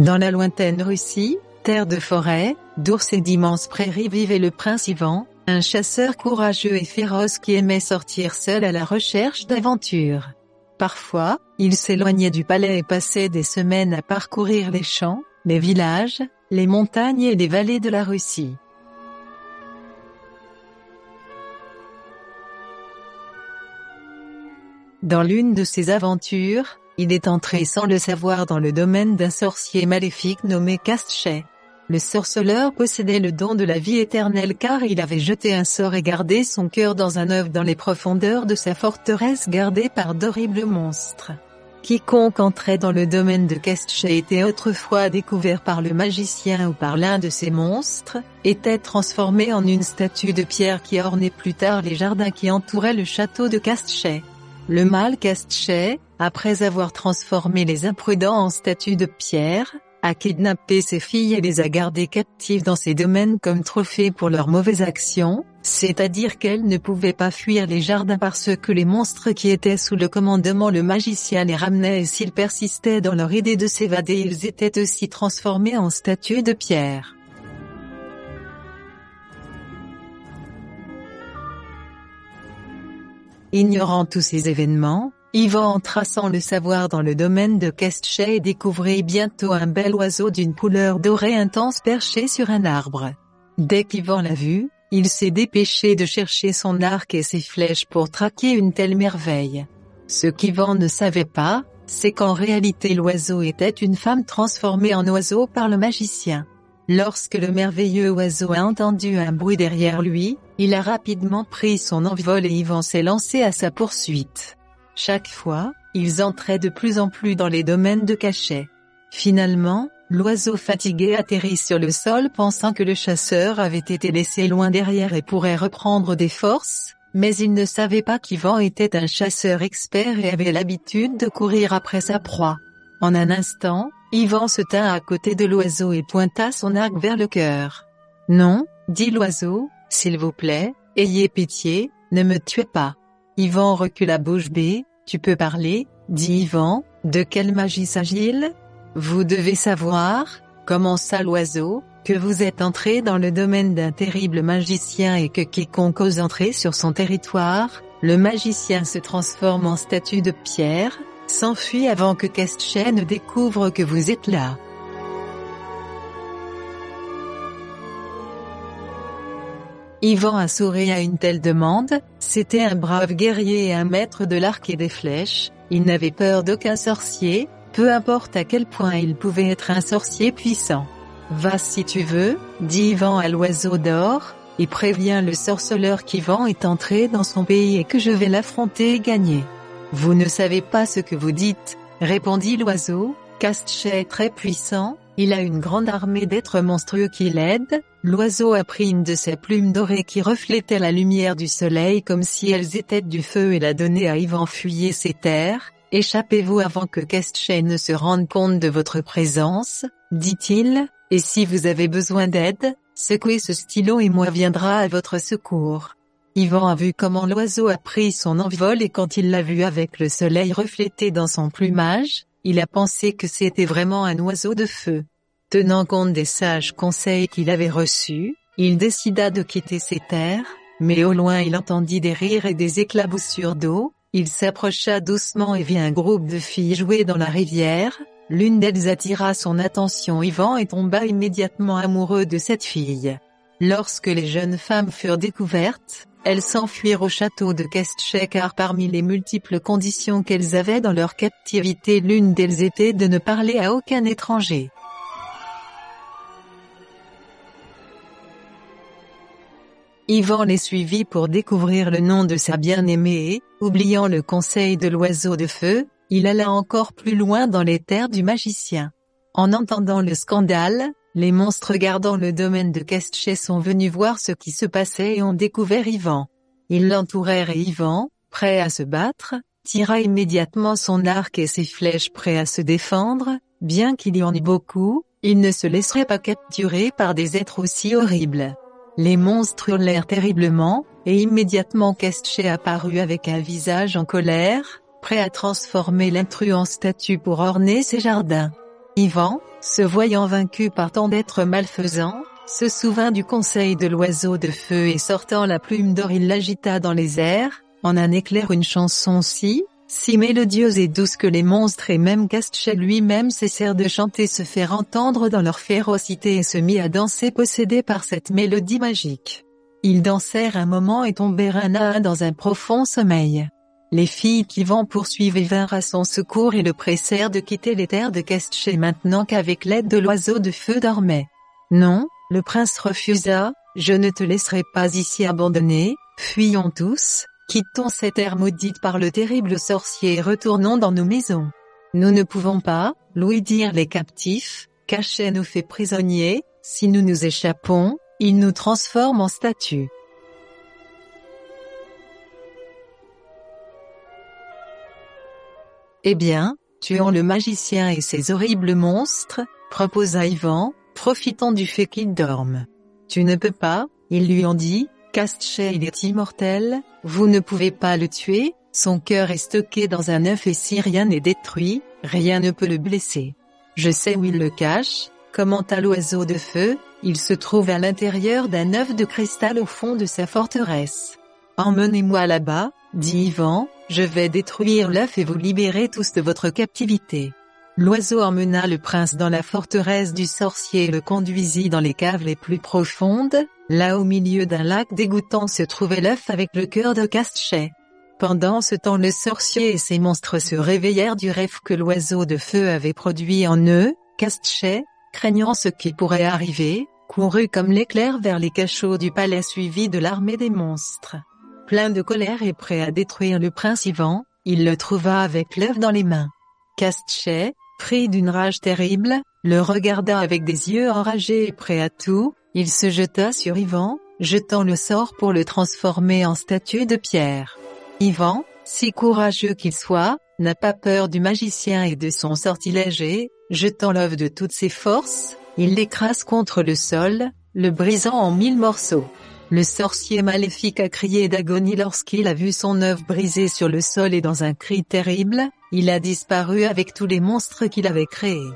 Dans la lointaine Russie, terre de forêt, d'ours et d'immenses prairies vivait le prince Ivan, un chasseur courageux et féroce qui aimait sortir seul à la recherche d'aventures. Parfois, il s'éloignait du palais et passait des semaines à parcourir les champs, les villages, les montagnes et les vallées de la Russie. Dans l'une de ses aventures, il est entré sans le savoir dans le domaine d'un sorcier maléfique nommé Castchet. Le sorceleur possédait le don de la vie éternelle car il avait jeté un sort et gardé son cœur dans un œuf dans les profondeurs de sa forteresse gardée par d'horribles monstres. Quiconque entrait dans le domaine de Castchet était autrefois découvert par le magicien ou par l'un de ces monstres, était transformé en une statue de pierre qui ornait plus tard les jardins qui entouraient le château de Castchet. Le mâle Castchet, après avoir transformé les imprudents en statues de pierre, a kidnappé ses filles et les a gardées captives dans ses domaines comme trophées pour leurs mauvaises actions, c'est-à-dire qu'elles ne pouvaient pas fuir les jardins parce que les monstres qui étaient sous le commandement le magicien les ramenaient et s'ils persistaient dans leur idée de s'évader ils étaient aussi transformés en statues de pierre. Ignorant tous ces événements, Yvan entra sans le savoir dans le domaine de Kestchet et découvrit bientôt un bel oiseau d'une couleur dorée intense perché sur un arbre. Dès qu'Yvan l'a vu, il s'est dépêché de chercher son arc et ses flèches pour traquer une telle merveille. Ce qu'Yvan ne savait pas, c'est qu'en réalité l'oiseau était une femme transformée en oiseau par le magicien. Lorsque le merveilleux oiseau a entendu un bruit derrière lui, il a rapidement pris son envol et Yvan s'est lancé à sa poursuite. Chaque fois, ils entraient de plus en plus dans les domaines de cachet. Finalement, l'oiseau fatigué atterrit sur le sol pensant que le chasseur avait été laissé loin derrière et pourrait reprendre des forces, mais il ne savait pas qu'Ivan était un chasseur expert et avait l'habitude de courir après sa proie. En un instant, Ivan se tint à côté de l'oiseau et pointa son arc vers le cœur. Non, dit l'oiseau, s'il vous plaît, ayez pitié, ne me tuez pas. Ivan recula bouche bée, tu peux parler, dit Ivan, de quelle magie s'agit-il? Vous devez savoir, commença l'oiseau, que vous êtes entré dans le domaine d'un terrible magicien et que quiconque ose entrer sur son territoire, le magicien se transforme en statue de pierre, s'enfuit avant que Kestchen découvre que vous êtes là. Ivan a souri à une telle demande, c'était un brave guerrier et un maître de l'arc et des flèches, il n'avait peur d'aucun sorcier, peu importe à quel point il pouvait être un sorcier puissant. Va si tu veux, dit Ivan à l'oiseau d'or, et prévient le sorceleur qu'Ivan est entré dans son pays et que je vais l'affronter et gagner. Vous ne savez pas ce que vous dites, répondit l'oiseau, Castchet est très puissant, il a une grande armée d'êtres monstrueux qui l'aident, l'oiseau a pris une de ses plumes dorées qui reflétaient la lumière du soleil comme si elles étaient du feu et l'a donné à Yvan fuyer ses terres, échappez-vous avant que Kestchen ne se rende compte de votre présence, dit-il, et si vous avez besoin d'aide, secouez ce stylo et moi viendra à votre secours. Yvan a vu comment l'oiseau a pris son envol et quand il l'a vu avec le soleil reflété dans son plumage, il a pensé que c'était vraiment un oiseau de feu. Tenant compte des sages conseils qu'il avait reçus, il décida de quitter ses terres, mais au loin il entendit des rires et des éclaboussures d'eau, il s'approcha doucement et vit un groupe de filles jouer dans la rivière, l'une d'elles attira son attention Ivan et tomba immédiatement amoureux de cette fille. Lorsque les jeunes femmes furent découvertes, elles s'enfuirent au château de Kestche car parmi les multiples conditions qu'elles avaient dans leur captivité l'une d'elles était de ne parler à aucun étranger. Ivan les suivit pour découvrir le nom de sa bien-aimée et, oubliant le conseil de l'oiseau de feu, il alla encore plus loin dans les terres du magicien. En entendant le scandale, les monstres gardant le domaine de Kestché sont venus voir ce qui se passait et ont découvert Ivan. Ils l'entourèrent et Ivan, prêt à se battre, tira immédiatement son arc et ses flèches prêts à se défendre, bien qu'il y en eût beaucoup, il ne se laisserait pas capturer par des êtres aussi horribles. Les monstres hurlèrent terriblement, et immédiatement Kestché apparut avec un visage en colère, prêt à transformer l'intrus en statue pour orner ses jardins. Ivan, se voyant vaincu par tant d'êtres malfaisants, se souvint du conseil de l'oiseau de feu et sortant la plume d'or il l'agita dans les airs, en un éclair une chanson si, si mélodieuse et douce que les monstres et même Castchet lui-même cessèrent de chanter se faire entendre dans leur férocité et se mit à danser possédé par cette mélodie magique. Ils dansèrent un moment et tombèrent un à un dans un profond sommeil. Les filles qui vont poursuivre et vinrent à son secours et le pressèrent de quitter les terres de Castchet maintenant qu'avec l'aide de l'oiseau de feu dormait. Non, le prince refusa, je ne te laisserai pas ici abandonné, fuyons tous, Quittons cette terre maudite par le terrible sorcier et retournons dans nos maisons. Nous ne pouvons pas, Louis dirent les captifs, Cachet nous fait prisonniers, si nous nous échappons, il nous transforme en statues. Eh bien, tuons le magicien et ses horribles monstres, proposa Ivan, profitant du fait qu'ils dorment. Tu ne peux pas, ils lui ont dit, Castchet il est immortel, vous ne pouvez pas le tuer, son cœur est stocké dans un œuf et si rien n'est détruit, rien ne peut le blesser. Je sais où il le cache, commenta l'oiseau de feu, il se trouve à l'intérieur d'un œuf de cristal au fond de sa forteresse. Emmenez-moi là-bas, dit Ivan, je vais détruire l'œuf et vous libérer tous de votre captivité. L'oiseau emmena le prince dans la forteresse du sorcier et le conduisit dans les caves les plus profondes, là au milieu d'un lac dégoûtant se trouvait l'œuf avec le cœur de Castchet. Pendant ce temps le sorcier et ses monstres se réveillèrent du rêve que l'oiseau de feu avait produit en eux, Castchet, craignant ce qui pourrait arriver, courut comme l'éclair vers les cachots du palais suivi de l'armée des monstres. Plein de colère et prêt à détruire le prince Ivan, il le trouva avec l'œuf dans les mains. Castchet, Pris d'une rage terrible, le regarda avec des yeux enragés et prêt à tout, il se jeta sur Ivan, jetant le sort pour le transformer en statue de pierre. Ivan, si courageux qu'il soit, n'a pas peur du magicien et de son sortilège et, jetant l'œuf de toutes ses forces, il l'écrase contre le sol, le brisant en mille morceaux. Le sorcier maléfique a crié d'agonie lorsqu'il a vu son œuf brisé sur le sol et dans un cri terrible, il a disparu avec tous les monstres qu'il avait créés.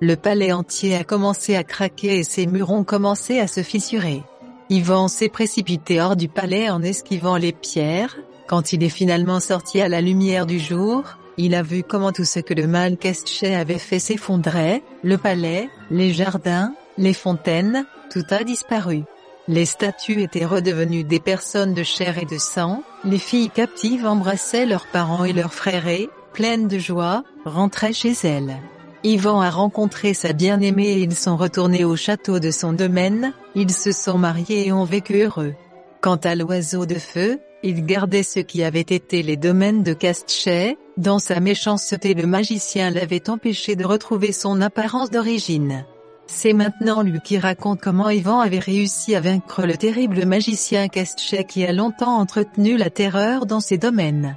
Le palais entier a commencé à craquer et ses murs ont commencé à se fissurer. Ivan s'est précipité hors du palais en esquivant les pierres, quand il est finalement sorti à la lumière du jour, il a vu comment tout ce que le mal Kestché avait fait s'effondrait, le palais, les jardins, les fontaines, tout a disparu. Les statues étaient redevenues des personnes de chair et de sang, les filles captives embrassaient leurs parents et leurs frères et, pleines de joie, rentraient chez elles. Ivan a rencontré sa bien-aimée et ils sont retournés au château de son domaine, ils se sont mariés et ont vécu heureux. Quant à l'oiseau de feu, il gardait ce qui avait été les domaines de Castchet, dans sa méchanceté le magicien l'avait empêché de retrouver son apparence d'origine. C'est maintenant lui qui raconte comment Ivan avait réussi à vaincre le terrible magicien Castchet qui a longtemps entretenu la terreur dans ses domaines.